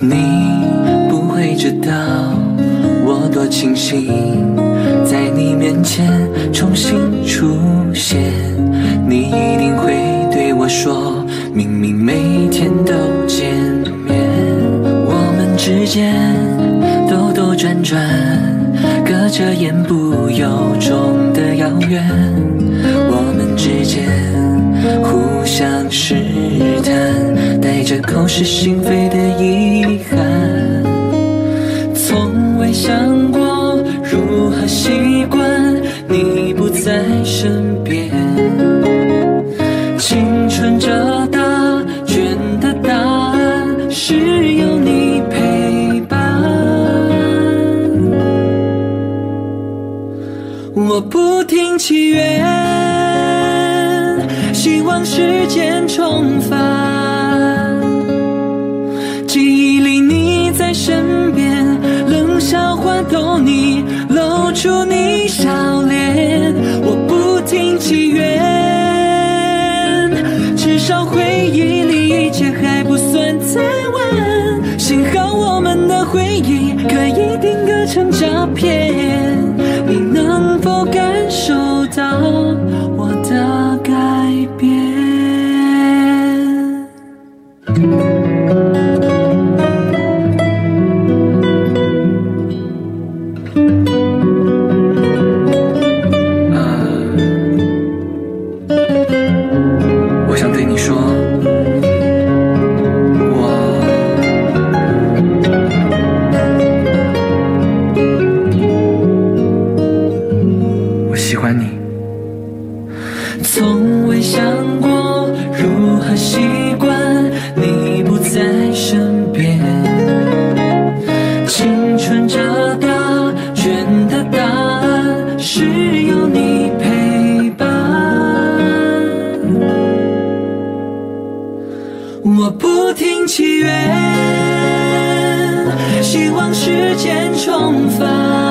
你不会知道我多庆幸在你面前重新出现你一定会对我说明明每天都见面我们之间兜兜转转隔着言不由衷的遥远我们之间互相试探，带着口是心非的遗憾。从未想过如何习惯你不在身边，青春这答卷的答案是有你陪伴。我不停祈愿，希望时间重返。记忆里你在身边，冷笑话逗你，露出你笑脸。我不停祈愿，至少回忆里一切还不算太晚。幸好我们的回忆可以定格成照片，喜欢你。从未想过如何习惯你不在身边，青春这答卷的答案是有你陪伴。我不停祈愿，希望时间重返。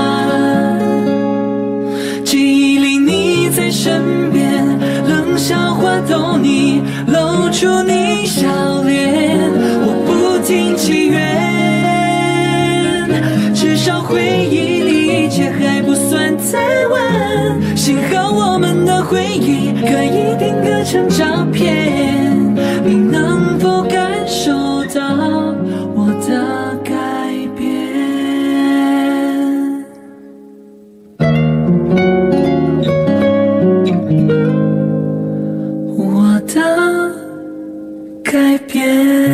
逗你，露出你笑脸。我不停祈愿，至少回忆里一切还不算太晚。幸好我们的回忆可以定格成照片，你能否感受到改变。